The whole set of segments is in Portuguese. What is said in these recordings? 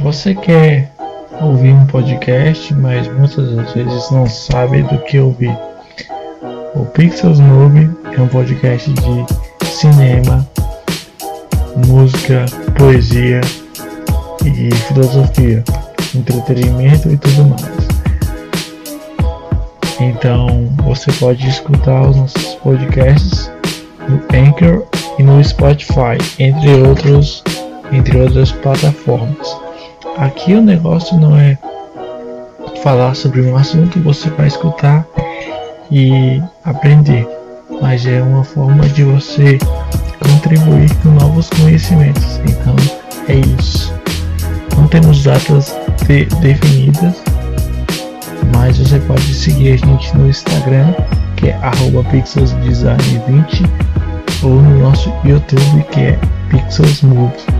Você quer ouvir um podcast, mas muitas das vezes não sabe do que ouvir. O Pixels Movie é um podcast de cinema, música, poesia e filosofia, entretenimento e tudo mais. Então você pode escutar os nossos podcasts no Anchor e no Spotify, entre outros, entre outras plataformas. Aqui o negócio não é falar sobre um assunto, você vai escutar e aprender, mas é uma forma de você contribuir com novos conhecimentos. Então é isso. Não temos datas de, definidas, mas você pode seguir a gente no Instagram, que é pixelsdesign20, ou no nosso YouTube, que é pixelsmove.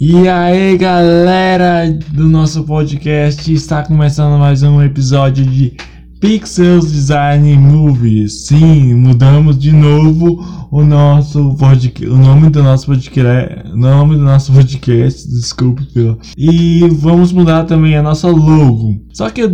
E aí galera do nosso podcast, está começando mais um episódio de Pixels Design Movies. Sim, mudamos de novo o nosso podcast, o nome do nosso podcast, nome do nosso podcast, desculpe pelo. E vamos mudar também a nossa logo. Só que eu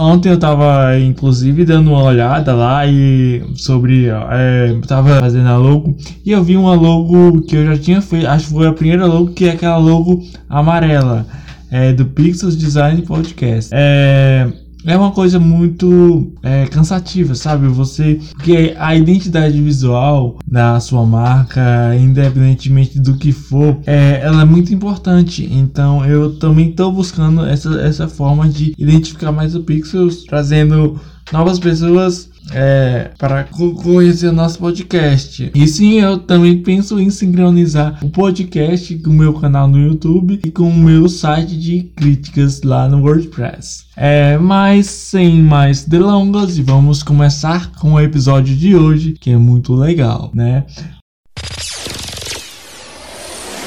ontem eu tava inclusive dando uma olhada lá e sobre é, tava fazendo a logo e eu vi uma logo que eu já tinha feito, acho que foi a primeira logo que é aquela logo amarela. É, do Pixels Design Podcast. É, é uma coisa muito é, cansativa, sabe? Você. Porque a identidade visual da sua marca, independentemente do que for, é, ela é muito importante. Então eu também estou buscando essa, essa forma de identificar mais o Pixels, trazendo novas pessoas é, para conhecer nosso podcast. E sim, eu também penso em sincronizar o podcast com o meu canal no YouTube e com o meu site de críticas lá no WordPress. É, mas sem mais delongas, vamos começar com o episódio de hoje, que é muito legal, né?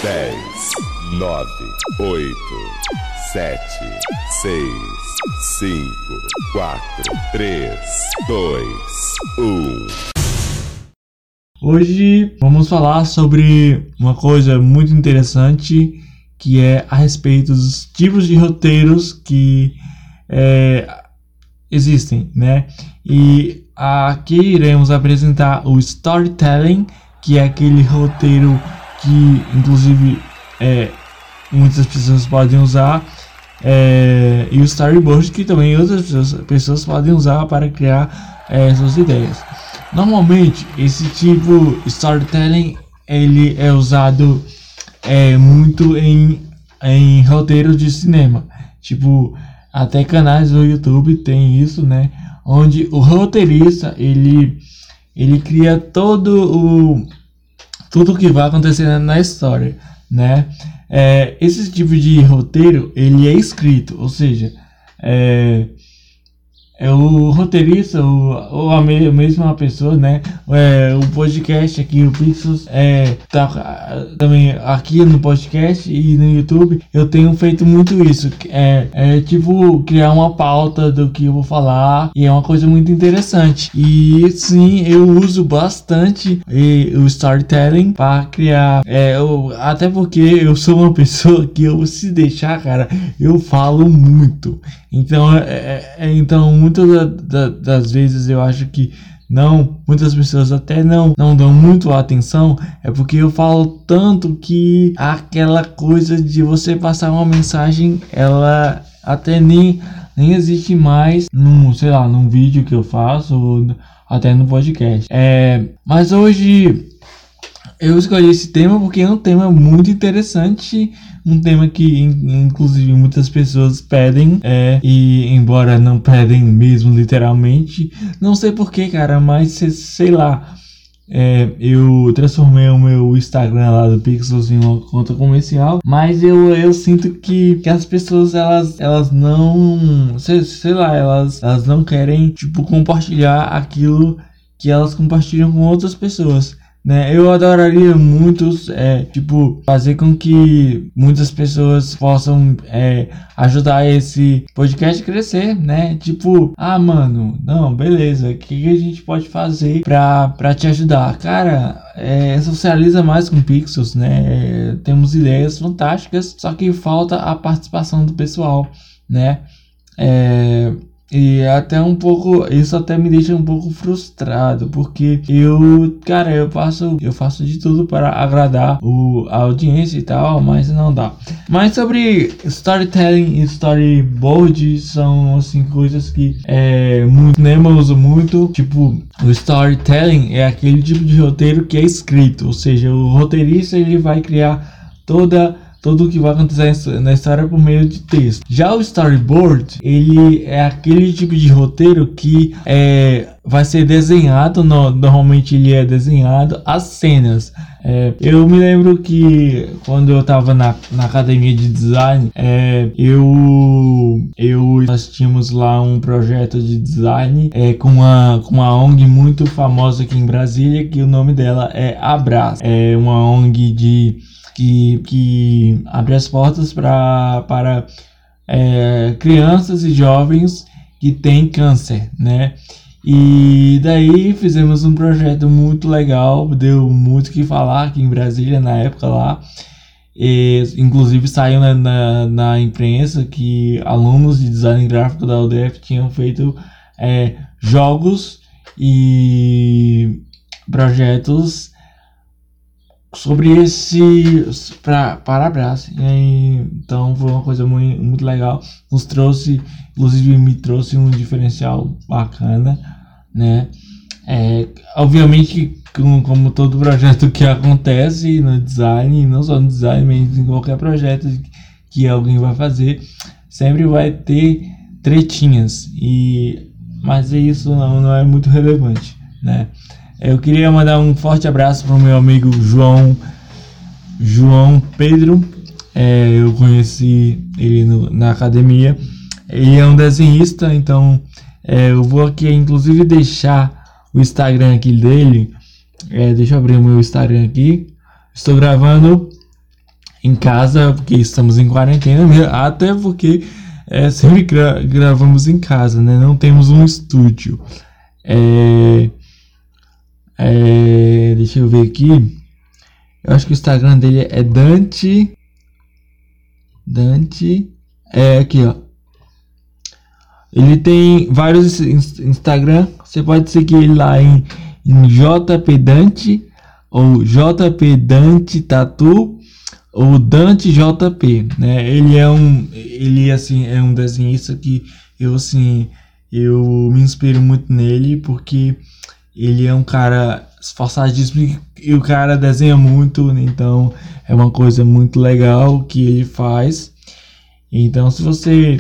10, 9, 8, 7, 6, 5, 4, 3, 2, 1. Hoje vamos falar sobre uma coisa muito interessante que é a respeito dos tipos de roteiros que é, existem, né? E aqui iremos apresentar o storytelling, que é aquele roteiro que, inclusive, é, muitas pessoas podem usar, é, e o storyboard, que também outras pessoas, pessoas podem usar para criar é, suas ideias. Normalmente, esse tipo storytelling ele é usado é, muito em, em roteiros de cinema, tipo até canais do YouTube tem isso, né? Onde o roteirista ele ele cria todo o tudo que vai acontecer na história, né? É, esse tipo de roteiro ele é escrito, ou seja, é, é o roteirista ou, ou a, me, mesma pessoa, né? É, o podcast aqui, o Pixels, é, tá também aqui no podcast e no YouTube. Eu tenho feito muito isso. É, é tipo criar uma pauta do que eu vou falar e é uma coisa muito interessante. E sim, eu uso bastante e, o storytelling para criar. É, eu, até porque eu sou uma pessoa que eu se deixar, cara, eu falo muito. Então, é, é, é então muitas da, da, das vezes eu acho que não, muitas pessoas até não, não dão muito atenção, é porque eu falo tanto que aquela coisa de você passar uma mensagem, ela até nem, nem existe mais num, sei lá, num vídeo que eu faço ou até no podcast. É, mas hoje eu escolhi esse tema porque é um tema muito interessante um tema que, inclusive, muitas pessoas pedem, é, e embora não pedem mesmo literalmente, não sei porquê, cara, mas sei lá. É, eu transformei o meu Instagram lá do Pixels em uma conta comercial, mas eu, eu sinto que, que as pessoas elas, elas não, sei, sei lá, elas, elas não querem tipo compartilhar aquilo que elas compartilham com outras pessoas né? Eu adoraria muito, é, tipo, fazer com que muitas pessoas possam é, ajudar esse podcast a crescer, né? Tipo, ah, mano, não, beleza, o que, que a gente pode fazer pra, pra te ajudar? Cara, é, socializa mais com Pixels, né? É, temos ideias fantásticas, só que falta a participação do pessoal, né? É, e até um pouco, isso até me deixa um pouco frustrado, porque eu, cara, eu faço, eu faço de tudo para agradar o, a audiência e tal, mas não dá. Mas sobre storytelling e storyboard são assim coisas que é muito, Nema usa muito, tipo, o storytelling é aquele tipo de roteiro que é escrito, ou seja, o roteirista ele vai criar toda tudo o que vai acontecer na história por meio de texto. Já o storyboard, ele é aquele tipo de roteiro que é, vai ser desenhado, no, normalmente ele é desenhado as cenas. É, eu me lembro que quando eu estava na, na academia de design, é, eu, eu nós tínhamos lá um projeto de design é, com, uma, com uma ONG muito famosa aqui em Brasília, que o nome dela é Abraço. É uma ONG de que, que abre as portas pra, para é, crianças e jovens que têm câncer, né? E daí fizemos um projeto muito legal, deu muito que falar aqui em Brasília na época lá. E, inclusive saiu na, na, na, imprensa que alunos de design gráfico da UDF tinham feito é, jogos e projetos sobre esse para abraço. então foi uma coisa muito, muito legal. Nos trouxe, inclusive me trouxe um diferencial bacana, né? É, obviamente, como, como todo projeto que acontece no design, não só no design, mas em qualquer projeto que alguém vai fazer, sempre vai ter tretinhas. E mas isso não, não é muito relevante, né? Eu queria mandar um forte abraço para o meu amigo João João Pedro. É, eu conheci ele no, na academia. Ele é um desenhista, então é, eu vou aqui inclusive deixar o Instagram aqui dele. É, deixa eu abrir o meu Instagram aqui. Estou gravando em casa porque estamos em quarentena, até porque é, sempre gra gravamos em casa, né? Não temos um estúdio. É, é, deixa eu ver aqui. Eu acho que o Instagram dele é Dante. Dante. É aqui, ó. Ele tem vários Instagram. Você pode seguir ele lá em, em JP Dante ou JP Dante Tatu ou Dante JP, né? Ele é um ele assim é um desenhista que eu assim eu me inspiro muito nele porque ele é um cara esforçadíssimo e o cara desenha muito, então é uma coisa muito legal que ele faz. Então, se você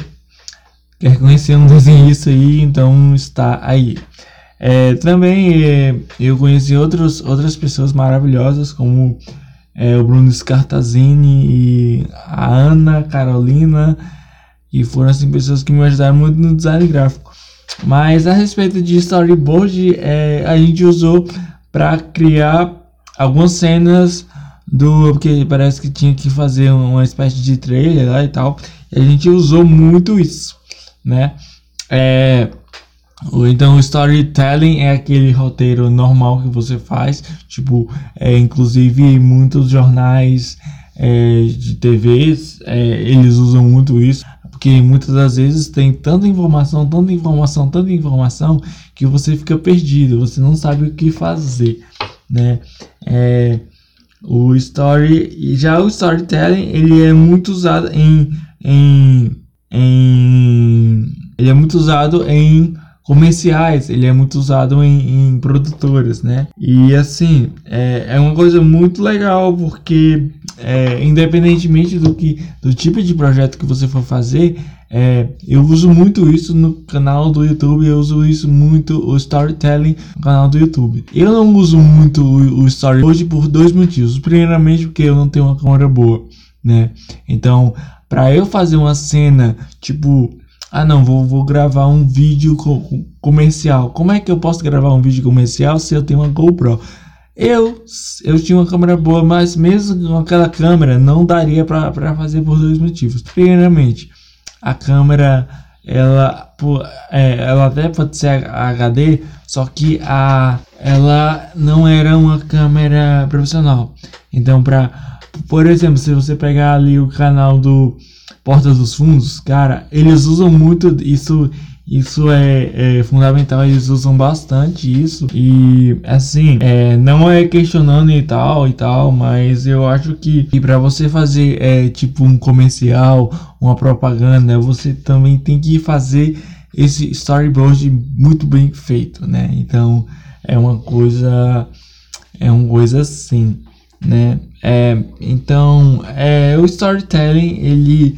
quer conhecer um desenhista aí, então está aí. É, também é, eu conheci outros, outras pessoas maravilhosas, como é, o Bruno Scartazini e a Ana Carolina, e foram assim, pessoas que me ajudaram muito no design gráfico. Mas a respeito de storyboard, é, a gente usou para criar algumas cenas do porque parece que tinha que fazer uma espécie de trailer lá e tal. E a gente usou muito isso, né? É, então storytelling é aquele roteiro normal que você faz, tipo, é, inclusive muitos jornais é, de TVs é, eles usam muito isso porque muitas das vezes tem tanta informação, tanta informação, tanta informação que você fica perdido, você não sabe o que fazer, né? É, o story já o storytelling ele é muito usado em, em, em ele é muito usado em comerciais, ele é muito usado em, em produtoras, né? E assim, é, é uma coisa muito legal porque é, independentemente do que do tipo de projeto que você for fazer, é, eu uso muito isso no canal do YouTube, eu uso isso muito o storytelling no canal do YouTube. Eu não uso muito o, o storyboard por dois motivos. Primeiramente, porque eu não tenho uma câmera boa, né? Então, para eu fazer uma cena tipo ah, não, vou, vou gravar um vídeo co comercial. Como é que eu posso gravar um vídeo comercial se eu tenho uma GoPro? Eu, eu tinha uma câmera boa, mas mesmo com aquela câmera não daria para fazer por dois motivos. Primeiramente, a câmera ela, é, ela até pode ser HD, só que a, ela não era uma câmera profissional. Então, para, por exemplo, se você pegar ali o canal do Portas dos Fundos, cara, eles usam muito isso isso é, é, fundamental, eles usam bastante isso. E assim, é, não é questionando e tal e tal, mas eu acho que, para você fazer é, tipo um comercial, uma propaganda, você também tem que fazer esse storyboard muito bem feito, né? Então é uma coisa, é uma coisa assim, né? É, então é, o storytelling ele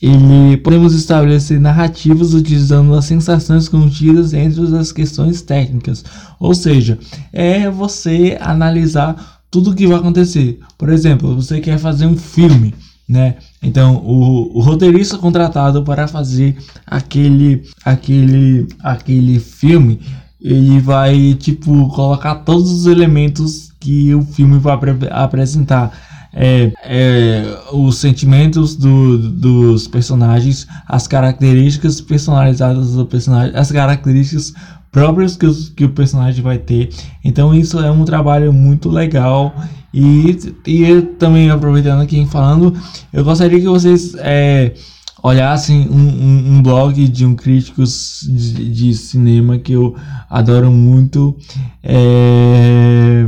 ele podemos estabelecer narrativas utilizando as sensações contidas entre as questões técnicas, ou seja, é você analisar tudo o que vai acontecer. Por exemplo, você quer fazer um filme, né? Então, o, o roteirista contratado para fazer aquele, aquele, aquele filme, ele vai tipo colocar todos os elementos que o filme vai apresentar é, é, os sentimentos do, dos personagens, as características personalizadas do personagem, as características próprias que, os, que o personagem vai ter. Então isso é um trabalho muito legal e, e também aproveitando aqui falando, eu gostaria que vocês é, olhassem um, um, um, blog de um crítico de, de, cinema que eu adoro muito. É,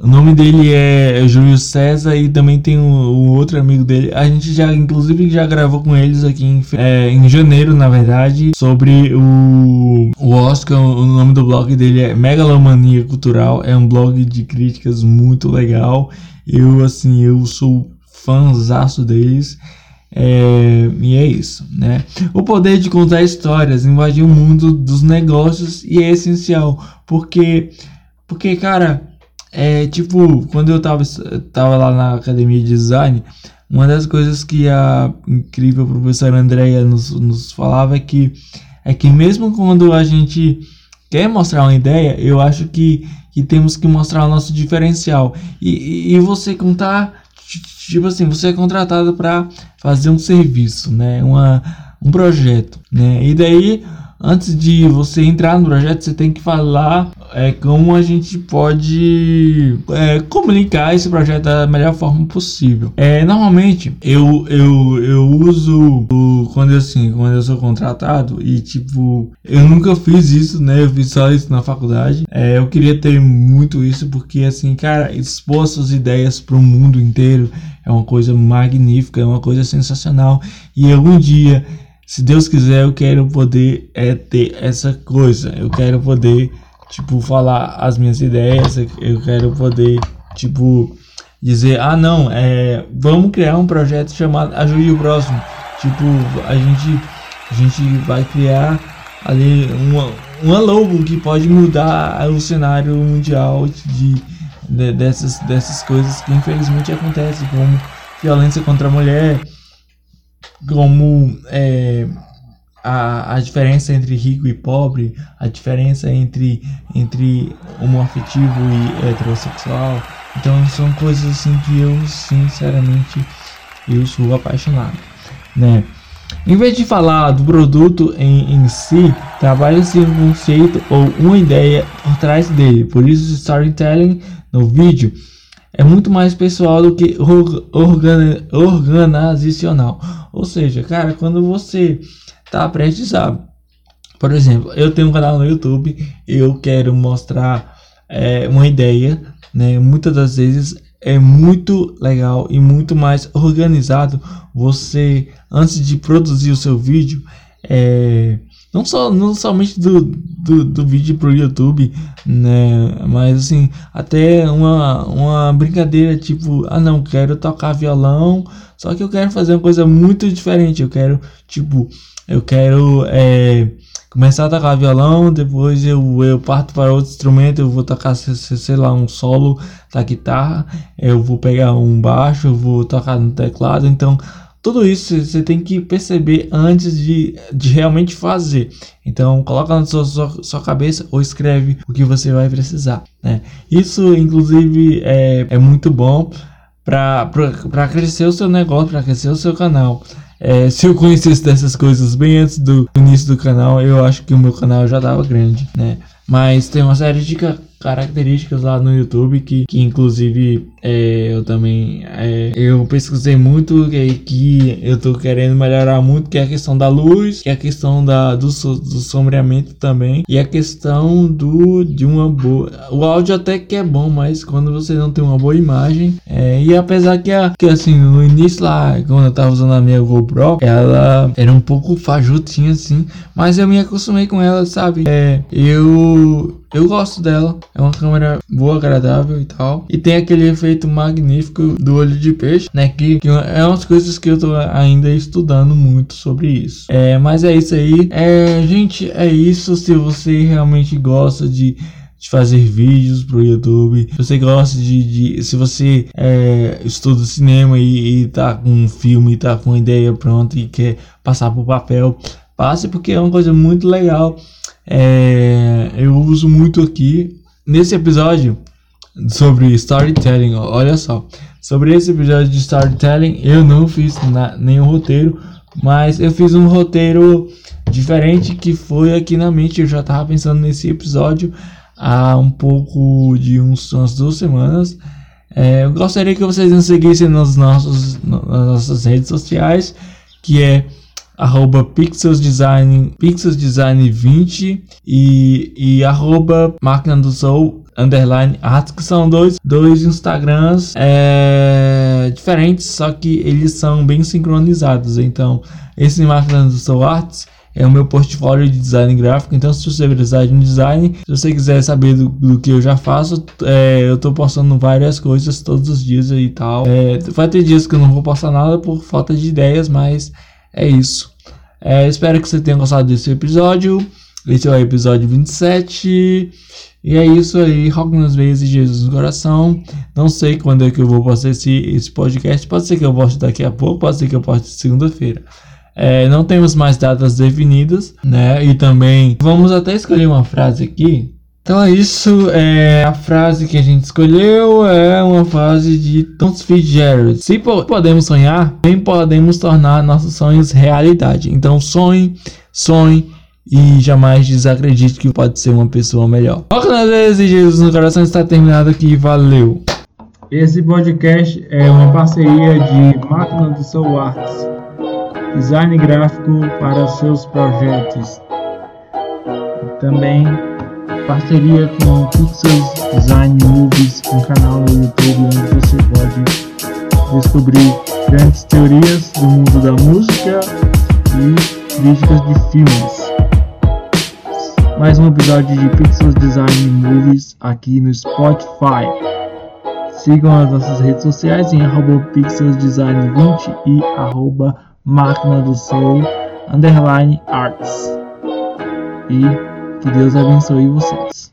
o nome dele é Júlio César e também tem o, o, outro amigo dele. A gente já, inclusive, já gravou com eles aqui em, é, em janeiro, na verdade, sobre o, o Oscar. O nome do blog dele é Megalomania Cultural. É um blog de críticas muito legal. Eu, assim, eu sou fãzaço deles. É, e é isso, né? O poder de contar histórias, invadir o mundo dos negócios e é essencial, porque, porque, cara, é tipo, quando eu tava, tava lá na academia de design, uma das coisas que a incrível professora Andrea nos, nos falava é que, é que mesmo quando a gente quer mostrar uma ideia, eu acho que, que temos que mostrar o nosso diferencial. E, e, você contar, tipo assim, você é contratado para fazer um serviço, né? Uma, um projeto, né? E daí antes de você entrar no projeto, você tem que falar é, como a gente pode é, comunicar esse projeto da melhor forma possível. É, normalmente eu, eu, eu uso o, quando assim, quando eu sou contratado e tipo, eu nunca fiz isso, né? Eu fiz só isso na faculdade. É, eu queria ter muito isso porque assim, cara, expor suas ideias para o mundo inteiro é uma coisa magnífica, é uma coisa sensacional. E algum dia se Deus quiser, eu quero poder é, ter essa coisa. Eu quero poder, tipo, falar as minhas ideias. Eu quero poder, tipo, dizer: ah, não, é, vamos criar um projeto chamado Ajude o Próximo. Tipo, a gente, a gente vai criar ali uma, uma logo que pode mudar o cenário mundial de, de dessas, dessas coisas que infelizmente acontecem, como violência contra a mulher como é, a, a diferença entre rico e pobre, a diferença entre, entre homoafetivo e heterossexual. Então são coisas assim que eu sinceramente eu sou apaixonado, né? Em vez de falar do produto em, em si, trabalha-se um conceito ou uma ideia por trás dele. Por isso, storytelling no vídeo é muito mais pessoal do que organ, organizacional. Ou seja, cara, quando você tá prestes a. Por exemplo, eu tenho um canal no YouTube, eu quero mostrar é, uma ideia, né? Muitas das vezes é muito legal e muito mais organizado você antes de produzir o seu vídeo é, não só não somente do, do, do vídeo pro YouTube, né? Mas assim, até uma, uma brincadeira tipo, ah não, quero tocar violão, só que eu quero fazer uma coisa muito diferente. Eu quero, tipo, eu quero é, começar a tocar violão, depois eu, eu parto para outro instrumento, eu vou tocar, sei lá, um solo da guitarra, eu vou pegar um baixo, eu vou tocar no teclado, então tudo isso você tem que perceber antes de, de realmente fazer. Então, coloca na sua, sua, sua cabeça ou escreve o que você vai precisar. Né? Isso, inclusive, é, é muito bom para crescer o seu negócio, para crescer o seu canal. É, se eu conhecesse dessas coisas bem antes do início do canal, eu acho que o meu canal já estava grande, né? Mas tem uma série de características lá no YouTube que, que inclusive é, eu também é, eu pesquisei muito que, que eu tô querendo melhorar muito que é a questão da luz que é a questão da do, do sombreamento também e a questão do de uma boa o áudio até que é bom mas quando você não tem uma boa imagem é, e apesar que, a, que assim no início lá quando eu tava usando a minha GoPro ela era um pouco fajutinha assim mas eu me acostumei com ela sabe? É, eu eu gosto dela, é uma câmera boa, agradável e tal. E tem aquele efeito magnífico do olho de peixe, né? Que, que é umas coisas que eu tô ainda estudando muito sobre isso. É, mas é isso aí. É, gente, é isso. Se você realmente gosta de de fazer vídeos pro YouTube. Se você gosta de. de se você é, estuda cinema e, e tá com um filme, tá com uma ideia pronta e quer passar pro papel, passe porque é uma coisa muito legal. É, eu uso muito aqui nesse episódio sobre storytelling. Olha só, sobre esse episódio de storytelling, eu não fiz na, nenhum roteiro, mas eu fiz um roteiro diferente que foi aqui na mente. Eu já estava pensando nesse episódio há um pouco de uns, umas duas semanas. É, eu gostaria que vocês nos seguissem nas, nossos, nas nossas redes sociais, que é arroba pixelsdesign, pixelsdesign20 e, e arroba máquina do sol underline arts, que são dois, dois Instagrams é, diferentes, só que eles são bem sincronizados. Então, esse máquina do sol arts é o meu portfólio de design gráfico. Então, se você precisar de um design, se você quiser saber do, do que eu já faço, é, eu tô postando várias coisas todos os dias e tal. É, vai ter dias que eu não vou postar nada por falta de ideias, mas é isso. É, espero que você tenha gostado desse episódio. Esse é o episódio 27. E é isso aí. Rock nas veias e Jesus no coração. Não sei quando é que eu vou postar esse, esse podcast. Pode ser que eu poste daqui a pouco, pode ser que eu poste segunda-feira. É, não temos mais datas definidas, né? E também vamos até escolher uma frase aqui então é isso, é, a frase que a gente escolheu é uma frase de Thomas Fitzgerald. Se po podemos sonhar, bem podemos tornar nossos sonhos realidade. Então sonhe, sonhe e jamais desacredite que pode ser uma pessoa melhor. Foca nas vezes e Jesus no coração está terminado aqui, valeu! Esse podcast é uma parceria de Máquina do Soul Arts, design gráfico para seus projetos. Também parceria com Pixels Design Movies, um canal no YouTube onde você pode descobrir grandes teorias do mundo da música e críticas de filmes. Mais um episódio de Pixels Design Movies aqui no Spotify. Sigam as nossas redes sociais em arroba pixelsdesign20 e arroba máquina do soul underline arts. E que Deus abençoe vocês.